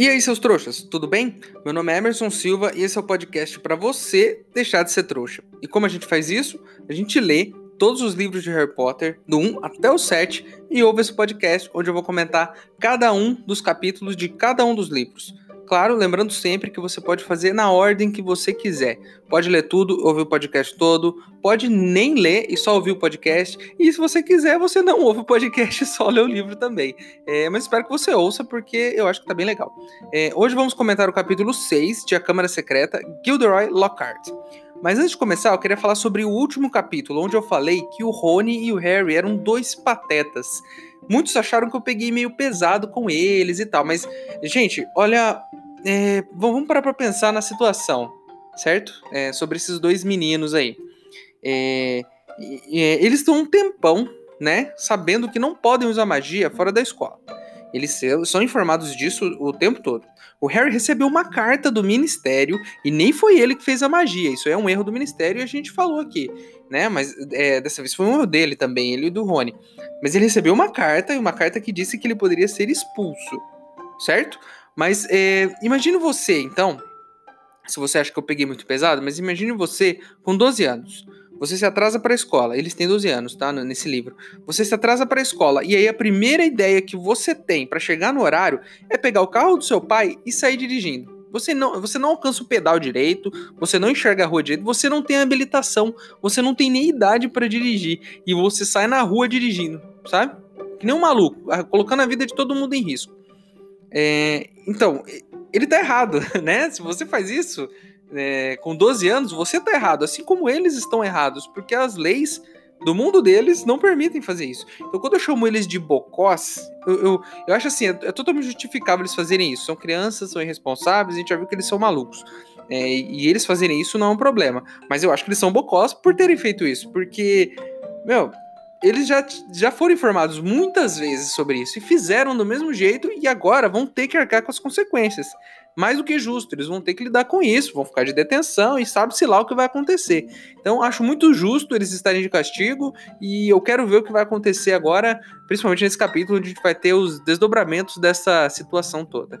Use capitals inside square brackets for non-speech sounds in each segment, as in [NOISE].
E aí, seus trouxas, tudo bem? Meu nome é Emerson Silva e esse é o podcast para você deixar de ser trouxa. E como a gente faz isso? A gente lê todos os livros de Harry Potter, do 1 até o 7, e ouve esse podcast onde eu vou comentar cada um dos capítulos de cada um dos livros. Claro, lembrando sempre que você pode fazer na ordem que você quiser. Pode ler tudo, ouvir o podcast todo, pode nem ler e só ouvir o podcast. E se você quiser, você não ouve o podcast e [LAUGHS] só lê o livro também. É, mas espero que você ouça, porque eu acho que tá bem legal. É, hoje vamos comentar o capítulo 6 de A Câmara Secreta, Gilderoy Lockhart. Mas antes de começar, eu queria falar sobre o último capítulo, onde eu falei que o Rony e o Harry eram dois patetas. Muitos acharam que eu peguei meio pesado com eles e tal, mas, gente, olha, é, vamos parar pra pensar na situação, certo? É, sobre esses dois meninos aí. É, eles estão um tempão, né? Sabendo que não podem usar magia fora da escola. Eles são informados disso o tempo todo. O Harry recebeu uma carta do ministério e nem foi ele que fez a magia. Isso é um erro do ministério e a gente falou aqui, né? Mas é, dessa vez foi um erro dele também, ele e do Rony. Mas ele recebeu uma carta e uma carta que disse que ele poderia ser expulso, certo? Mas é, imagine você, então, se você acha que eu peguei muito pesado, mas imagine você com 12 anos. Você se atrasa para a escola, eles têm 12 anos, tá? Nesse livro. Você se atrasa para a escola, e aí a primeira ideia que você tem para chegar no horário é pegar o carro do seu pai e sair dirigindo. Você não, você não alcança o pedal direito, você não enxerga a rua direito, você não tem habilitação, você não tem nem idade para dirigir, e você sai na rua dirigindo, sabe? Que nem um maluco, colocando a vida de todo mundo em risco. É, então, ele tá errado, [LAUGHS] né? Se você faz isso é, com 12 anos, você tá errado, assim como eles estão errados, porque as leis do mundo deles não permitem fazer isso. Então, quando eu chamo eles de bocós, eu, eu, eu acho assim, é, é, totalmente justificável eles fazerem isso. São crianças, são irresponsáveis, a gente já viu que eles são malucos. É, e eles fazerem isso não é um problema. Mas eu acho que eles são bocós por terem feito isso, porque, meu, eles já, já foram informados muitas vezes sobre isso e fizeram do mesmo jeito e agora vão ter que arcar com as consequências. Mais do que justo, eles vão ter que lidar com isso, vão ficar de detenção e sabe-se lá o que vai acontecer. Então, acho muito justo eles estarem de castigo e eu quero ver o que vai acontecer agora, principalmente nesse capítulo, onde a gente vai ter os desdobramentos dessa situação toda.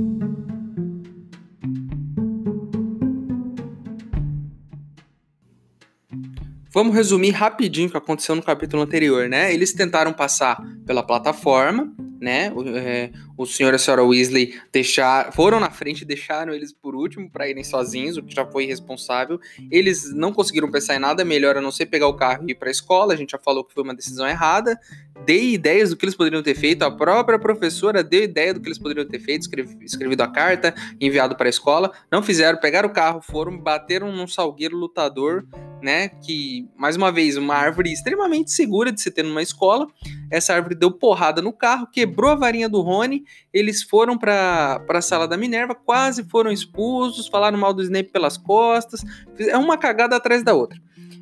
Vamos resumir rapidinho o que aconteceu no capítulo anterior, né? Eles tentaram passar pela plataforma, né? É, o senhor e a senhora Weasley deixar, foram na frente e deixaram eles por último para irem sozinhos, o que já foi irresponsável. Eles não conseguiram pensar em nada melhor a não ser pegar o carro e ir para a escola. A gente já falou que foi uma decisão errada. Dei ideias do que eles poderiam ter feito. A própria professora deu ideia do que eles poderiam ter feito, escrevi, escrevido a carta, enviado para a escola. Não fizeram, pegaram o carro, foram, bateram num salgueiro lutador né? Que, mais uma vez, uma árvore extremamente segura de se ter numa escola. Essa árvore deu porrada no carro, quebrou a varinha do Rony. Eles foram para a sala da Minerva, quase foram expulsos, falaram mal do Snape pelas costas. É uma cagada atrás da outra.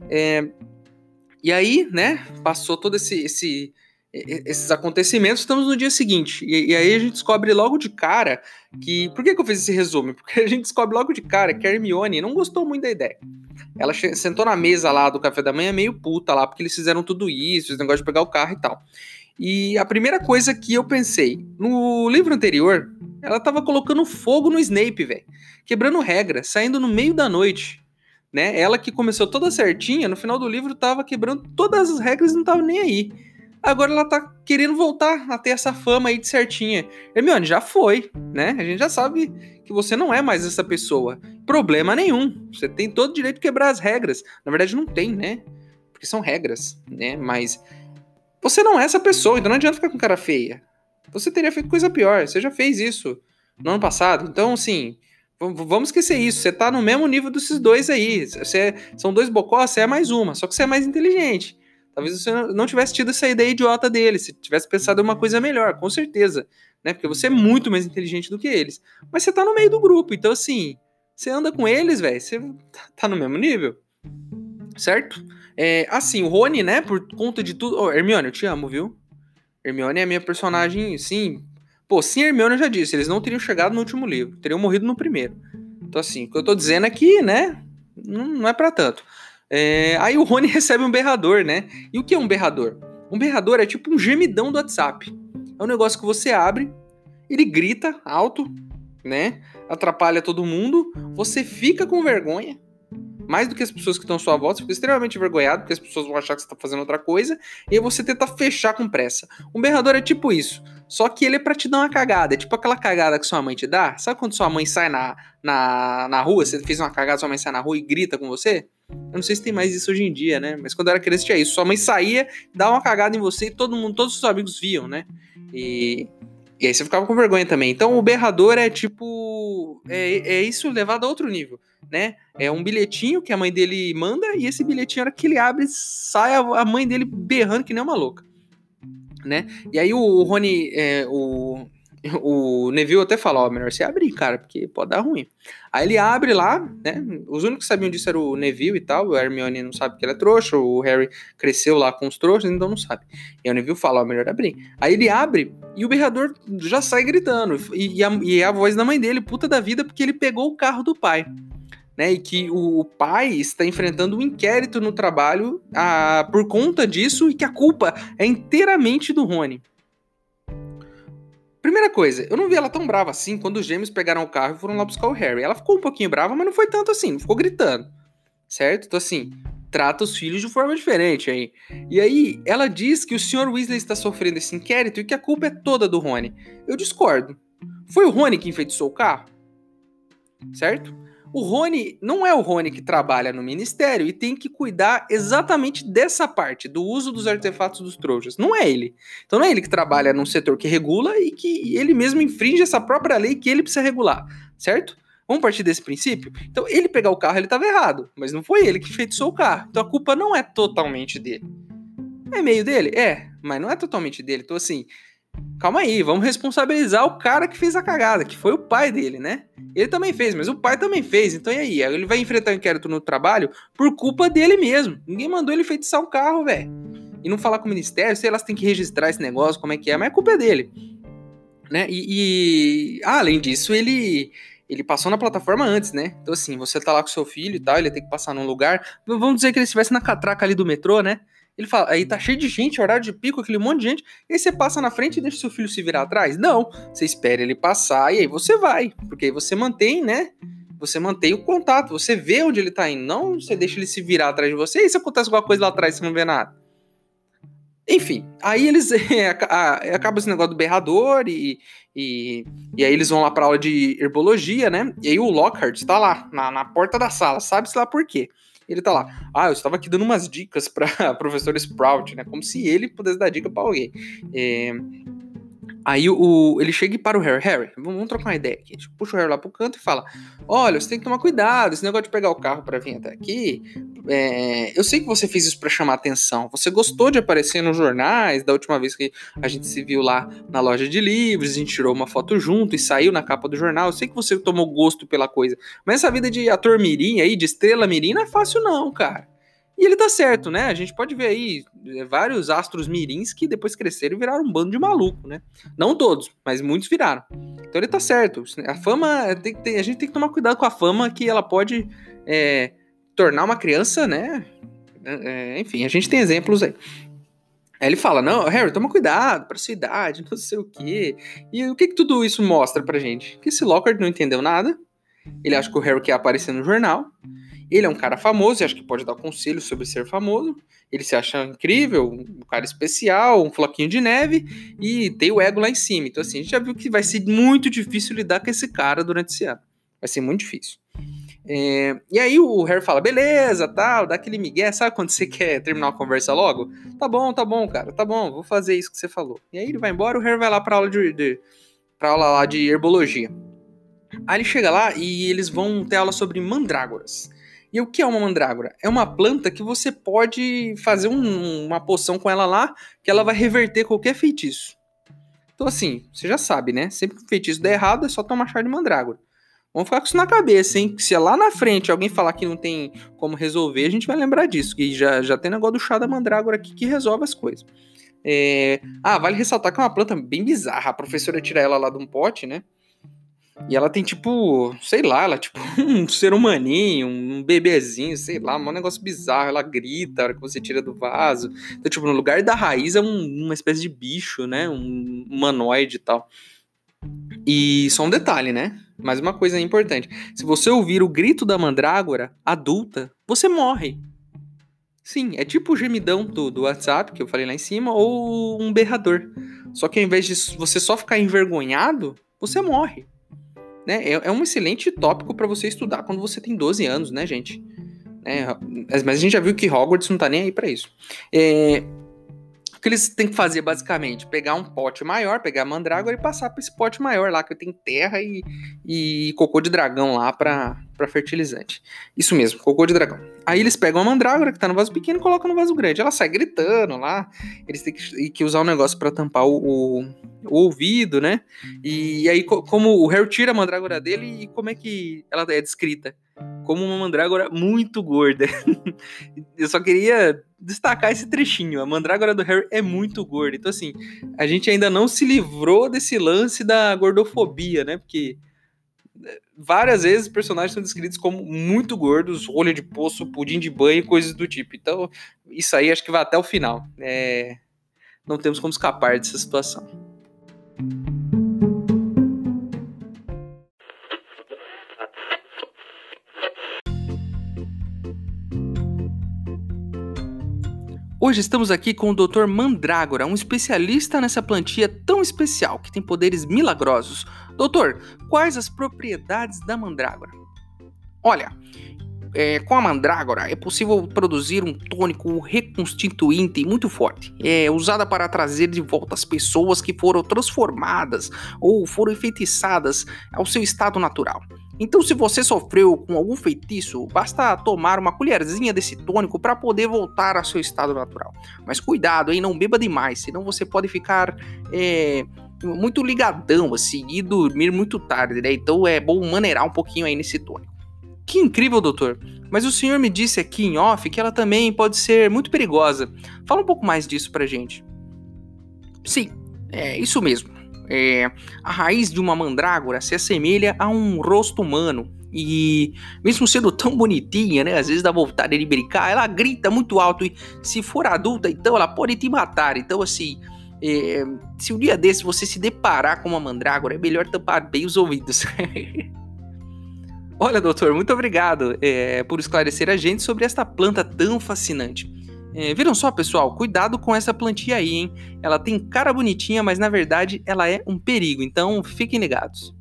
É, e aí, né? Passou todo esse, esse esses acontecimentos, estamos no dia seguinte. E, e, aí a gente descobre logo de cara que. Por que, que eu fiz esse resumo? [LAUGHS] Porque a gente descobre logo de cara que a Hermione não gostou muito da ideia. Ela sentou na mesa lá do café da manhã meio puta lá, porque eles fizeram tudo isso, esse negócio de pegar o carro e tal. E a primeira coisa que eu pensei, no livro anterior, ela tava colocando fogo no Snape, velho. Quebrando regra, saindo no meio da noite. Né? Ela que começou toda certinha, no final do livro tava quebrando todas as regras e não tava nem aí. Agora ela tá querendo voltar a ter essa fama aí de certinha. Hermione, já foi, né? A gente já sabe que você não é mais essa pessoa. Problema nenhum. Você tem todo o direito de quebrar as regras. Na verdade, não tem, né? porque são regras, né? Mas você não é essa pessoa, então não adianta ficar com cara feia. Você teria feito coisa pior, você já fez isso no ano passado. Então, assim, vamos esquecer isso. Você tá no mesmo nível desses dois aí. Você, são dois bocós, você é mais uma, só que você é mais inteligente. Talvez você não tivesse tido essa ideia idiota dele, se tivesse pensado em uma coisa melhor, com certeza. Né? Porque você é muito mais inteligente do que eles. Mas você tá no meio do grupo, então assim, você anda com eles, velho, você tá no mesmo nível. Certo? É, assim, o Rony, né, por conta de tudo. Oh, Hermione, eu te amo, viu? Hermione é minha personagem, sim. Pô, sim, Hermione eu já disse, eles não teriam chegado no último livro, teriam morrido no primeiro. Então, assim, o que eu tô dizendo aqui, né, não, não é para tanto. É, aí o Rony [LAUGHS] recebe um berrador, né? E o que é um berrador? Um berrador é tipo um gemidão do WhatsApp. É um negócio que você abre, ele grita alto, né? Atrapalha todo mundo, você fica com vergonha, mais do que as pessoas que estão à sua volta, você fica extremamente envergonhado, porque as pessoas vão achar que você está fazendo outra coisa, e aí você tenta fechar com pressa. Um berrador é tipo isso, só que ele é pra te dar uma cagada, é tipo aquela cagada que sua mãe te dá. Sabe quando sua mãe sai na, na, na rua, você fez uma cagada, sua mãe sai na rua e grita com você? Eu não sei se tem mais isso hoje em dia, né? Mas quando eu era criança tinha isso. Sua mãe saía, dava uma cagada em você e todo mundo, todos os seus amigos viam, né? E e aí você ficava com vergonha também. Então o berrador é tipo. É, é isso levado a outro nível, né? É um bilhetinho que a mãe dele manda, e esse bilhetinho, hora que ele abre, sai a, mãe dele berrando que nem uma louca. Né? E aí o Rony. É, o, [LAUGHS] o Neville até fala, ó, melhor você abrir, cara, porque pode dar ruim. Aí ele abre lá, né? Os únicos que sabiam disso era o Neville e tal. O Hermione não sabe que ele é trouxa. O Harry cresceu lá com os trouxas, então não sabe. E o Neville fala, ó, melhor abrir. Aí ele abre e o berrador já sai gritando. E, e, a, e a voz da mãe dele, puta da vida, porque ele pegou o carro do pai. Né, e que o pai está enfrentando um inquérito no trabalho a, por conta disso e que a culpa é inteiramente do Rony. Primeira coisa, eu não vi ela tão brava assim quando os gêmeos pegaram o carro e foram lá buscar o Harry. Ela ficou um pouquinho brava, mas não foi tanto assim, não ficou gritando. Certo? Então, assim, trata os filhos de forma diferente aí. E aí, ela diz que o Sr. Weasley está sofrendo esse inquérito e que a culpa é toda do Rony. Eu discordo. Foi o Rony que enfeitiçou o carro? Certo? O Rony não é o Rony que trabalha no ministério e tem que cuidar exatamente dessa parte, do uso dos artefatos dos trouxas. Não é ele. Então não é ele que trabalha num setor que regula e que ele mesmo infringe essa própria lei que ele precisa regular, certo? Vamos partir desse princípio? Então, ele pegar o carro, ele estava errado, mas não foi ele que enfeitiçou o carro. Então, a culpa não é totalmente dele. É meio dele? É, mas não é totalmente dele. Então, assim, calma aí, vamos responsabilizar o cara que fez a cagada, que foi o pai dele, né? Ele também fez, mas o pai também fez. Então e aí? Ele vai enfrentar o inquérito no trabalho por culpa dele mesmo. Ninguém mandou ele feitiçar um carro, velho. E não falar com o ministério, sei lá se tem que registrar esse negócio, como é que é, mas a culpa é dele. Né? E, e ah, além disso, ele ele passou na plataforma antes, né? Então, assim, você tá lá com seu filho e tal, ele tem que passar num lugar. Vamos dizer que ele estivesse na catraca ali do metrô, né? Ele fala, aí tá cheio de gente, horário de pico, aquele monte de gente. E aí você passa na frente e deixa seu filho se virar atrás? Não. Você espera ele passar e aí você vai. Porque aí você mantém, né? Você mantém o contato, você vê onde ele tá indo. Não você deixa ele se virar atrás de você. E se acontece alguma coisa lá atrás você não vê nada? Enfim, aí eles [LAUGHS] acaba esse negócio do berrador e, e, e aí eles vão lá pra aula de herbologia, né? E aí o Lockhart está lá, na, na porta da sala, sabe-se lá por quê. Ele tá lá. Ah, eu estava aqui dando umas dicas para [LAUGHS] professor Sprout, né? Como se ele pudesse dar dica para alguém. É... Aí o, ele chega e para o Harry. Harry, vamos, trocar uma ideia aqui. Puxa o Harry lá pro canto e fala: Olha, você tem que tomar cuidado. Esse negócio de pegar o carro para vir até aqui. É, eu sei que você fez isso para chamar atenção. Você gostou de aparecer nos jornais da última vez que a gente se viu lá na loja de livros. A gente tirou uma foto junto e saiu na capa do jornal. Eu sei que você tomou gosto pela coisa. Mas essa vida de ator mirim aí, de estrela mirim, não é fácil, não, cara. E ele tá certo, né? A gente pode ver aí é, vários astros mirins que depois cresceram e viraram um bando de maluco, né? Não todos, mas muitos viraram. Então ele tá certo. A fama, tem, tem, a gente tem que tomar cuidado com a fama que ela pode é, tornar uma criança, né? É, é enfim, a gente tem exemplos aí. Aí ele fala: Não, Harry, toma cuidado pra sua idade, [LAUGHS] não sei o quê. E o que, que tudo isso mostra pra gente? Que esse Lockhart não entendeu nada. Ele acha que o Harry quer aparecer no jornal. Ele é um cara famoso e acho que pode dar conselho sobre ser famoso. Ele se acha incrível, um cara especial, um floquinho de neve e tem o ego lá em cima. Então, assim, a gente já viu que vai ser muito difícil lidar com esse cara durante esse ano. Vai ser muito difícil. É, e aí o Harry fala, beleza, tal, dá aquele migué, sabe quando você quer terminar a conversa logo? Tá bom, tá bom, cara, tá bom, vou fazer isso que você falou. E aí ele vai embora, o Harry vai lá pra aula de, de pra aula lá de herbologia. Aí ele chega lá e eles vão ter aula sobre mandrágoras. E o que é uma mandrágora? É uma planta que você pode fazer um, uma poção com ela lá, que ela vai reverter qualquer feitiço. Então, assim, você já sabe, né? Sempre que o feitiço der errado, é só tomar chá de mandrágora. Vamos ficar com isso na cabeça, hein? Se lá na frente alguém falar que não tem como resolver, a gente vai lembrar disso. Que já, já tem negócio do chá da mandrágora aqui que resolve as coisas. É... Ah, vale ressaltar que é uma planta bem bizarra. A professora tira ela lá de um pote, né? E ela tem tipo, sei lá, ela é tipo [LAUGHS] um ser humaninho, um bebezinho, sei lá, um negócio bizarro. Ela grita a hora que você tira do vaso. Então, tipo, no lugar da raiz é um, uma espécie de bicho, né? Um humanoide e tal. E só um detalhe, né? Mais uma coisa importante. Se você ouvir o grito da mandrágora adulta, você morre. Sim, é tipo o gemidão do, do WhatsApp, que eu falei lá em cima, ou um berrador. Só que ao invés de você só ficar envergonhado, você morre. Né? É, é um excelente tópico para você estudar quando você tem 12 anos, né, gente? É, mas a gente já viu que Hogwarts não tá nem aí para isso. É, o que eles têm que fazer, basicamente? Pegar um pote maior, pegar a mandrágora e passar para esse pote maior lá, que tem terra e, e cocô de dragão lá para fertilizante. Isso mesmo, cocô de dragão. Aí eles pegam a mandrágora, que tá no vaso pequeno, e colocam no vaso grande. Ela sai gritando lá. Eles têm que, que usar um negócio para tampar o, o, o, ouvido, né? E aí, como o Harry tira a mandrágora dele, e como é que ela é descrita? Como uma mandrágora muito gorda. [LAUGHS] eu só queria destacar esse trechinho. A mandrágora do Harry é muito gorda. Então, assim, a gente ainda não se livrou desse lance da gordofobia, né? Porque eh, várias vezes os personagens são descritos como muito gordos, olho de poço, pudim de banho, coisas do tipo. Então, isso aí acho que vai até o final. É... Não temos como escapar dessa situação. Hoje estamos aqui com o Dr. Mandrágora, um especialista nessa plantia tão especial que tem poderes milagrosos. Doutor, quais as propriedades da mandrágora? Olha, é, com a mandrágora é possível produzir um tônico reconstituinte muito forte. É usada para trazer de volta as pessoas que foram transformadas ou foram enfeitiçadas ao seu estado natural. Então, se você sofreu com algum feitiço, basta tomar uma colherzinha desse tônico para poder voltar ao seu estado natural. Mas cuidado, hein? Não beba demais, senão você pode ficar é, muito ligadão assim e dormir muito tarde, né? Então é bom maneirar um pouquinho aí nesse tônico. Que incrível, doutor! Mas o senhor me disse aqui em off que ela também pode ser muito perigosa. Fala um pouco mais disso pra gente. Sim, é isso mesmo. É, a raiz de uma mandrágora se assemelha a um rosto humano. E mesmo sendo tão bonitinha, né? Às vezes dá vontade de brincar, ela grita muito alto. E se for adulta, então ela pode te matar. Então, assim, é, se um dia desse você se deparar com uma mandrágora, é melhor tampar bem os ouvidos. [LAUGHS] Olha, doutor, muito obrigado é, por esclarecer a gente sobre esta planta tão fascinante. É, viram só, pessoal? Cuidado com essa plantinha aí, hein? Ela tem cara bonitinha, mas na verdade ela é um perigo, então fiquem ligados.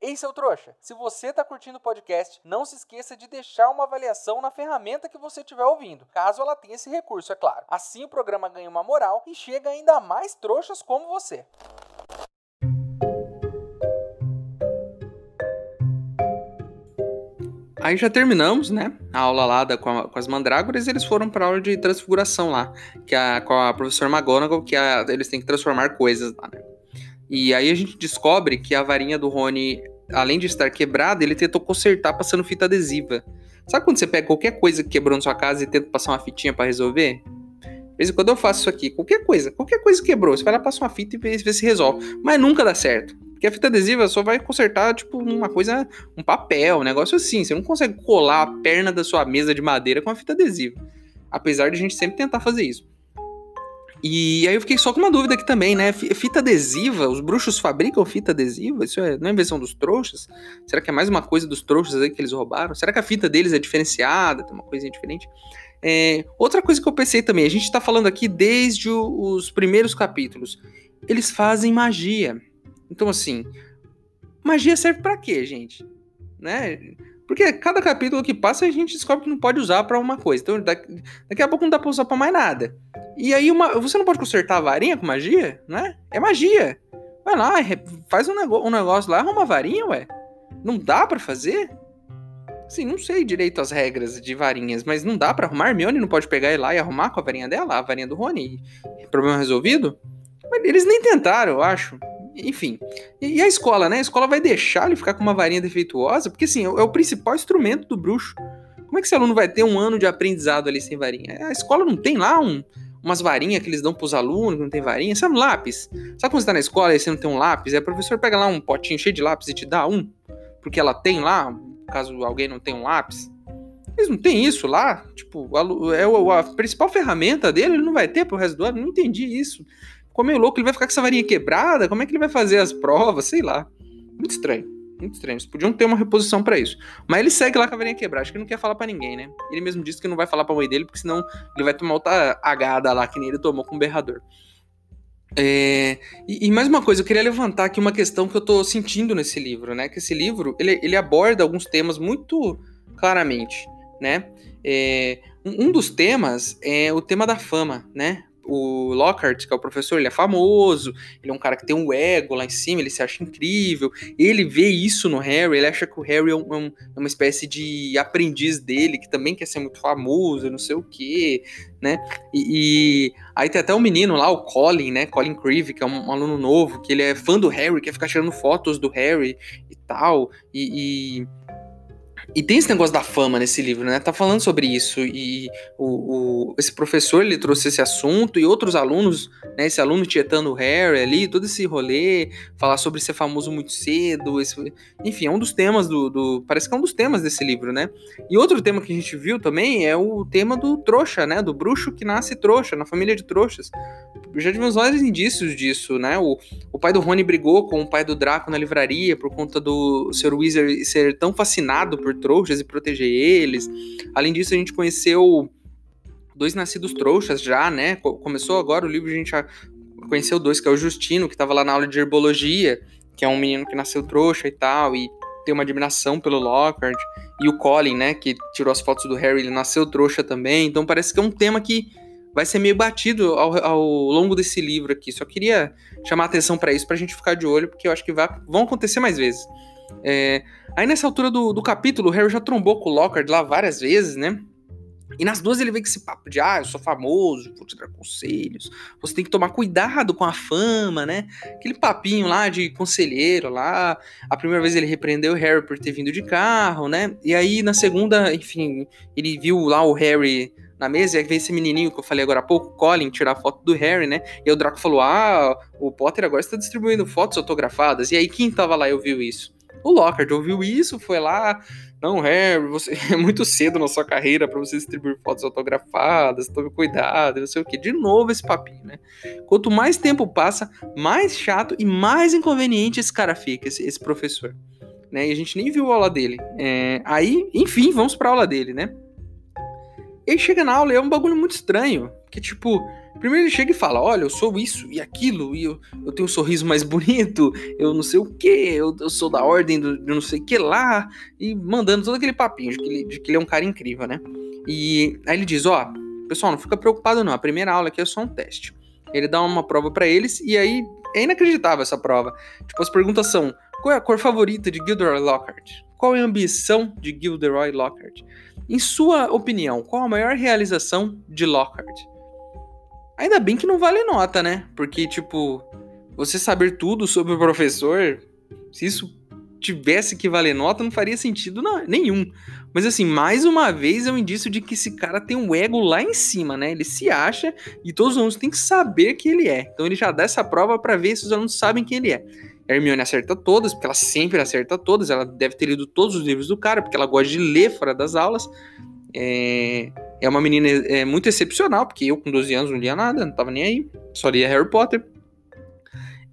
Ei, seu trouxa! Se você está curtindo o podcast, não se esqueça de deixar uma avaliação na ferramenta que você estiver ouvindo, caso ela tenha esse recurso, é claro. Assim o programa ganha uma moral e chega ainda mais trouxas como você. Aí já terminamos, né? A aula lá da, com, a, com, as mandrágoras, eles foram para aula de transfiguração lá, que a, com a professora McGonagall, que a, eles têm que transformar coisas lá, né? E aí a gente descobre que a varinha do Rony, além de estar quebrada, ele tentou consertar passando fita adesiva. Sabe quando você pega qualquer coisa que quebrou na sua casa e tenta passar uma fitinha para resolver? De vez em quando eu faço isso aqui. Qualquer coisa, qualquer coisa quebrou, você vai lá, passa uma fita e vê, vê se resolve. Mas nunca dá certo. Porque a fita adesiva só vai consertar, tipo, uma coisa, um papel, um negócio assim. Você não consegue colar a perna da sua mesa de madeira com a fita adesiva. Apesar de a gente sempre tentar fazer isso. E aí eu fiquei só com uma dúvida aqui também, né? Fita adesiva, os bruxos fabricam fita adesiva? Isso é, não é invenção dos trouxas? Será que é mais uma coisa dos trouxas aí que eles roubaram? Será que a fita deles é diferenciada, tem uma coisinha diferente? É, outra coisa que eu pensei também, a gente tá falando aqui desde o, os primeiros capítulos. Eles fazem magia. Então, assim, magia serve para quê, gente? Né? Porque cada capítulo que passa a gente descobre que não pode usar para uma coisa. Então daqui, daqui, a pouco não dá pra usar pra mais nada. E aí uma, você não pode consertar a varinha com magia, né? É magia. Vai lá, faz um, negócio, um negócio lá, arruma a varinha, ué. Não dá para fazer? Sim, não sei direito as regras de varinhas, mas não dá para arrumar. Hermione não pode pegar e ir lá e arrumar com a varinha dela, a varinha do Rony. Problema resolvido? Mas eles nem tentaram, eu acho. Enfim. E, a escola, né? A escola vai deixar ele ficar com uma varinha defeituosa? Porque, assim, é, é o principal instrumento do bruxo. Como é que esse aluno vai ter um ano de aprendizado ali sem varinha? A escola não tem lá um, umas varinhas que eles dão pros alunos que não tem varinha? Sabe um lápis? Sabe quando você tá na escola e você não tem um lápis? Aí a professora pega lá um potinho cheio de lápis e te dá um? Porque ela tem lá, caso alguém não tenha um lápis. Eles não tem isso lá? Tipo, é a principal ferramenta dele, ele não vai ter pro resto do ano? Não entendi isso. Ficou meio louco, ele vai ficar com essa varinha quebrada? Como é que ele vai fazer as provas? Sei lá. Muito estranho. Muito estranho. Eles podiam ter uma reposição para isso. Mas ele segue lá com a varinha quebrada. Acho que ele não quer falar para ninguém, né? Ele mesmo disse que não vai falar pra mãe dele, porque senão ele vai tomar outra agada lá, que nem ele tomou com o berrador. É, e, e, mais uma coisa, eu queria levantar aqui uma questão que eu tô sentindo nesse livro, né? Que esse livro, ele, ele aborda alguns temas muito claramente, né? É, um, um dos temas é o tema da fama, né? O Lockhart, que é o professor, ele é famoso, ele é um cara que tem um ego lá em cima, ele se acha incrível, ele vê isso no Harry, ele acha que o Harry é, um, é uma espécie de aprendiz dele, que também quer ser muito famoso, não sei o quê, né? E, e aí tem até um menino lá, o Colin, né? Colin Creevy, que é um, um, aluno novo, que ele é fã do Harry, quer ficar tirando fotos do Harry e tal, e, e e tem esse negócio da fama nesse livro, né? Tá falando sobre isso. E o, o, esse professor ele trouxe esse assunto e outros alunos, né? Esse aluno tietando o Harry ali, todo esse rolê, falar sobre ser famoso muito cedo. Esse, enfim, é um dos temas do, do, Parece que é um dos temas desse livro, né? E outro tema que a gente viu também é o tema do trouxa, né? Do bruxo que nasce trouxa, na família de trouxas. Já tivemos vários indícios disso, né? O, o pai do Rony brigou com o pai do Draco na livraria por conta do Sr. Weasley ser tão fascinado por trouxas e proteger eles. Além disso, a gente conheceu dois nascidos trouxas já, né? Começou agora o livro, a gente já conheceu dois, que é o Justino, que estava lá na aula de herbologia, que é um menino que nasceu trouxa e tal, e tem uma admiração pelo Lockhart. E o Colin, né, que tirou as fotos do Harry, ele nasceu trouxa também. Então parece que é um tema que vai ser meio batido ao, ao longo desse livro aqui. Só queria chamar atenção para isso, pra gente ficar de olho, porque eu acho que vai, vão acontecer mais vezes. É, aí nessa altura do, do capítulo, o Harry já trombou com o Lockhart lá várias vezes, né? E nas duas ele vem com esse papo de, ah, eu sou famoso, vou te dar conselhos, você tem que tomar cuidado com a fama, né? Aquele papinho lá de conselheiro lá. A primeira vez ele repreendeu o Harry por ter vindo de carro, né? E aí na segunda, enfim, ele viu lá o Harry na mesa, e aí vem esse menininho que eu falei agora há pouco, Colin, tirar foto do Harry, né? E aí o Draco falou: Ah, o Potter agora está distribuindo fotos autografadas. E aí quem tava lá e ouviu isso? O Lockhart ouviu isso, foi lá. Não, Harry, você [LAUGHS] é muito cedo na sua carreira para você distribuir fotos autografadas, tome cuidado, não sei o que. De novo esse papinho, né? Quanto mais tempo passa, mais chato e mais inconveniente esse cara fica, esse, esse professor. Né? E a gente nem viu a aula dele. É, aí, enfim, vamos pra aula dele, né? Ele chega na aula e é um bagulho muito estranho. Que tipo, Primeiro ele chega e fala: Olha, eu sou isso e aquilo, e eu, eu tenho um sorriso mais [LAUGHS] bonito, eu não sei o que, eu, eu, sou da ordem do, de não sei o que lá, e mandando todo aquele papinho de que, ele, de que ele é um cara incrível, né? E aí ele diz: Ó, pessoal, não fica preocupado não, a primeira aula aqui é só um teste. Ele dá uma prova para eles, e aí é inacreditável essa prova. Tipo, as perguntas são: Qual é a cor favorita de Gilderoy Lockhart? Qual é a ambição de Gilderoy Lockhart? Em sua opinião, qual a maior realização de Lockhart? Ainda bem que não vale nota, né? Porque, tipo, você saber tudo sobre o professor, se isso tivesse que valer nota, não faria sentido nenhum. Mas assim, mais uma vez é um indício de que esse cara tem um ego lá em cima, né? Ele se acha e todos os alunos têm que saber que ele é. Então ele já dá essa prova para ver se os alunos sabem quem ele é. Hermione acerta todas, porque ela sempre acerta todas. Ela deve ter lido todos os livros do cara, porque ela gosta de ler fora das aulas. É, é uma menina é, muito excepcional, porque eu com 12 anos não lia nada, não tava nem aí, só lia Harry Potter.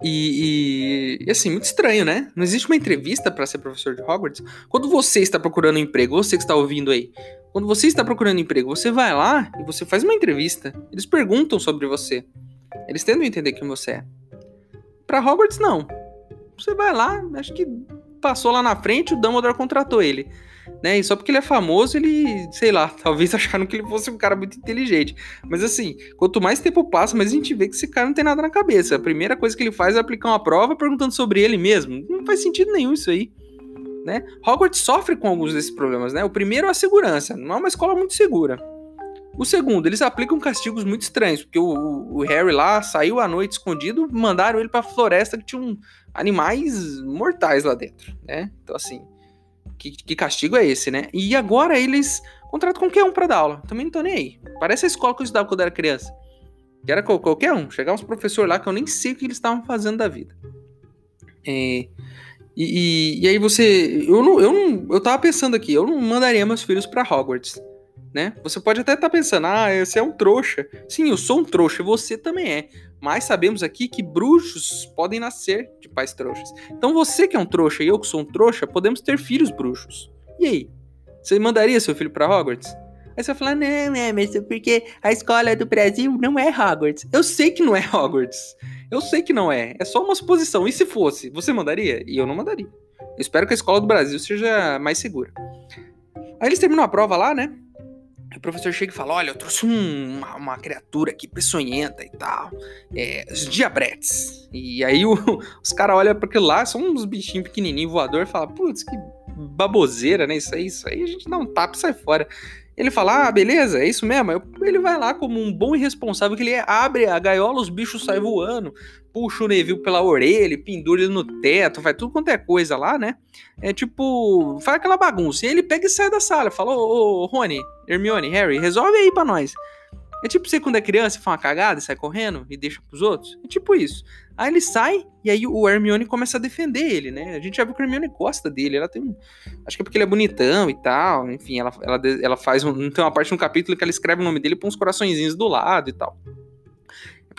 E, e, e, assim, muito estranho, né? Não existe uma entrevista para ser professor de Hogwarts. Quando você está procurando emprego, você que está ouvindo aí, quando você está procurando emprego, você vai lá e você faz uma entrevista. Eles perguntam sobre você. Eles tentam entender quem você é. Para Hogwarts, não. Você vai lá, acho que passou lá na frente, o Dumbledore contratou ele né? E só porque ele é famoso, ele, sei lá, [LAUGHS] talvez acharam que ele fosse um cara muito inteligente. Mas assim, quanto mais tempo passa, mais a gente vê que esse cara não tem nada na cabeça. A primeira coisa que ele faz é aplicar uma prova perguntando sobre ele mesmo. Não faz sentido nenhum isso aí. Né? Hogwarts sofre com alguns desses problemas, né? O primeiro é a segurança, não é uma escola muito segura. O segundo, eles aplicam castigos muito estranhos, porque o, o Harry lá saiu à noite escondido, mandaram ele para a floresta que tinha um, animais mortais lá dentro, né? Então assim, que, que, castigo é esse, né? E agora eles contratam qualquer um pra dar aula. Também não tô nem aí. Parece a escola que eu estudava quando era criança. Que era qualquer um. Chegava uns professores lá que eu nem sei o que eles estavam fazendo da vida. É, e, e, e, aí você. Eu não, eu não. Eu tava pensando aqui, eu não mandaria meus filhos para Hogwarts. Né? Você pode até estar tá pensando, ah, você é um trouxa. Sim, eu sou um trouxa, você também é. Mas sabemos aqui que bruxos podem nascer de pais trouxas. Então você que é um trouxa e eu que sou um trouxa, podemos ter filhos bruxos. E aí? Você mandaria seu filho para Hogwarts? Aí você vai falar, não, Emerson, porque a escola do Brasil não é Hogwarts. Eu sei que não é Hogwarts. Eu sei que não é. É só uma suposição. E se fosse, você mandaria? E eu não mandaria. Eu espero que a escola do Brasil seja mais segura. Aí eles terminam a prova lá, né? O professor chega e fala: Olha, eu trouxe um, uma, uma, criatura aqui peçonhenta e tal. É, os diabretes. E aí o, [LAUGHS] os caras olham para aquilo lá, são uns bichinhos pequenininhos voador e falam: Putz, que baboseira, né? Isso aí, isso aí a gente dá um tapa e sai fora. Ele fala, ah, beleza, é isso mesmo. ele vai lá como um bom irresponsável, que ele abre a gaiola, os bichos saem voando, puxa o Neville pela orelha, pendura ele no teto, faz tudo quanto é coisa lá, né? É tipo, faz aquela bagunça. E ele pega e sai da sala, fala, ô, ô Rony, Hermione, Harry, resolve aí pra nós. É tipo você quando é criança faz uma cagada e sai correndo e deixa pros outros. É tipo isso. Aí ele sai e aí o Hermione começa a defender ele, né? A gente já viu que o Hermione gosta dele. Ela tem um. Acho que é porque ele é bonitão e tal. Enfim, ela, ela, ela faz. Um, tem uma parte no capítulo que ela escreve o nome dele e põe uns coraçõezinhos do lado e tal.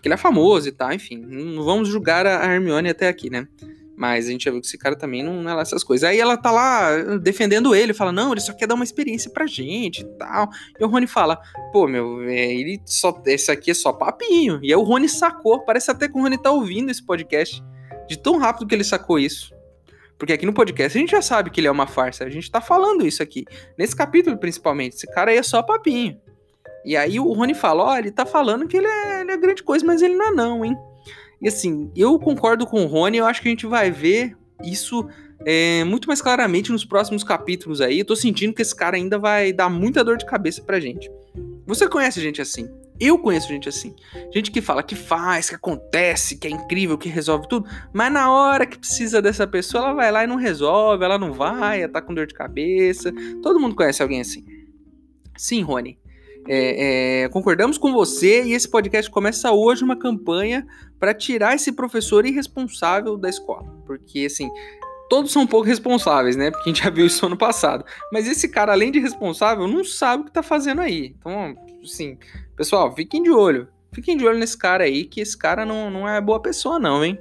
Porque ele é famoso e tal. Enfim, não vamos julgar a Hermione até aqui, né? Mas a gente já viu que esse cara também não, é lá essas coisas. Aí ela tá lá defendendo ele, fala: Não, ele só quer dar uma experiência pra gente e tal. E o Rony fala: Pô, meu, é, ele só. Esse aqui é só papinho. E aí o Rony sacou. Parece até que o Rony tá ouvindo esse podcast. De tão rápido que ele sacou isso. Porque aqui no podcast a gente já sabe que ele é uma farsa. A gente tá falando isso aqui. Nesse capítulo, principalmente. Esse cara aí é só papinho. E aí o Rony fala: ele tá falando que ele é, ele é grande coisa, mas ele não é, não, hein? E assim, eu concordo com o Rony, eu acho que a gente vai ver isso é, muito mais claramente nos próximos capítulos aí. Eu tô sentindo que esse cara ainda vai dar muita dor de cabeça pra gente. Você conhece gente assim? Eu conheço gente assim. Gente que fala que faz, que acontece, que é incrível, que resolve tudo, mas na hora que precisa dessa pessoa, ela vai lá e não resolve, ela não vai, ela tá com dor de cabeça. Todo mundo conhece alguém assim. Sim, Rony. É, é, concordamos com você e esse podcast começa hoje uma campanha para tirar esse professor irresponsável da escola. Porque, assim, todos são um pouco responsáveis, né? Porque a gente já viu isso ano passado. Mas esse cara, além de responsável, não sabe o que tá fazendo aí. Então, assim, pessoal, fiquem de olho. Fiquem de olho nesse cara aí, que esse cara não, não é boa pessoa, não, hein?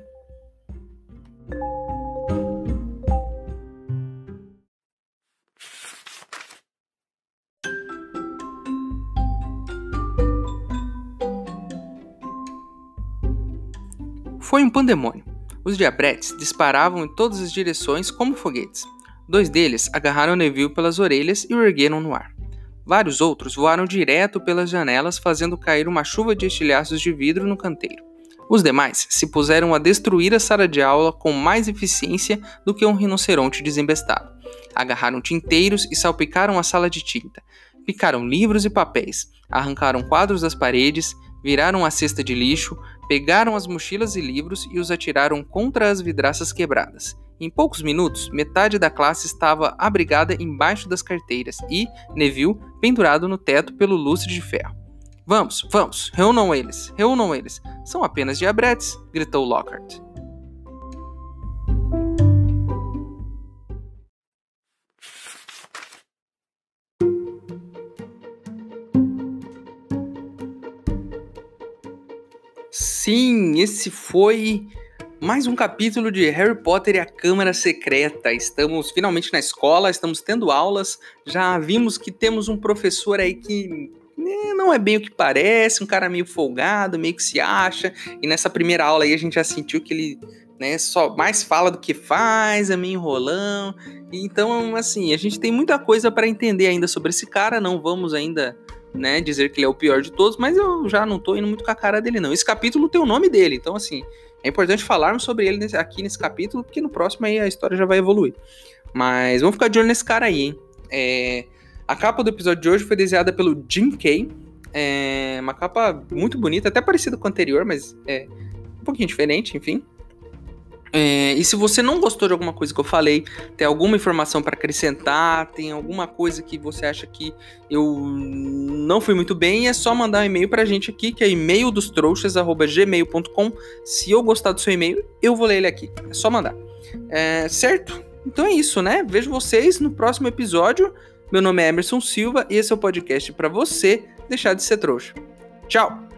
Foi um pandemônio. Os diabretes disparavam em todas as direções como foguetes. Dois deles agarraram Neville pelas orelhas e o ergueram no ar. Vários outros voaram direto pelas janelas, fazendo cair uma chuva de estilhaços de vidro no canteiro. Os demais se puseram a destruir a sala de aula com mais eficiência do que um rinoceronte desembestado. Agarraram tinteiros e salpicaram a sala de tinta. Picaram livros e papéis, arrancaram quadros das paredes, viraram a cesta de lixo, pegaram as mochilas e livros e os atiraram contra as vidraças quebradas. Em poucos minutos, metade da classe estava abrigada embaixo das carteiras e Neville pendurado no teto pelo lustre de ferro. Vamos, vamos, reúnam eles, reúnam eles. São apenas diabretes, gritou Lockhart. Sim, esse foi mais um capítulo de Harry Potter e a Câmara Secreta. Estamos finalmente na escola, estamos tendo aulas. Já vimos que temos um professor aí que né, não é bem o que parece, um cara meio folgado, meio que se acha. E nessa primeira aula aí a gente já sentiu que ele né, só mais fala do que faz, é meio enrolão. Então, assim, a gente tem muita coisa para entender ainda sobre esse cara, não vamos ainda né, dizer que ele é o pior de todos, mas eu já não tô indo muito com a cara dele, não. Esse capítulo tem o nome dele, então, assim, é importante falarmos sobre ele nesse, aqui nesse capítulo, porque no próximo aí a história já vai evoluir. Mas vamos ficar de olho nesse cara aí, hein? É, a capa do episódio de hoje foi desenhada pelo Jim Kay. É uma capa muito bonita, até parecida com a anterior, mas é um pouquinho diferente, enfim. É, e se você não gostou de alguma coisa que eu falei, tem alguma informação para acrescentar, tem alguma coisa que você acha que eu não fui muito bem, é só mandar um e-mail para a gente aqui, que é e-mail dos trouxas@gmail.com. Se eu gostar do seu e-mail, eu vou ler ele aqui. É só mandar. É, certo? Então é isso, né? Vejo vocês no próximo episódio. Meu nome é Emerson Silva e esse é o podcast para você deixar de ser trouxa. Tchau.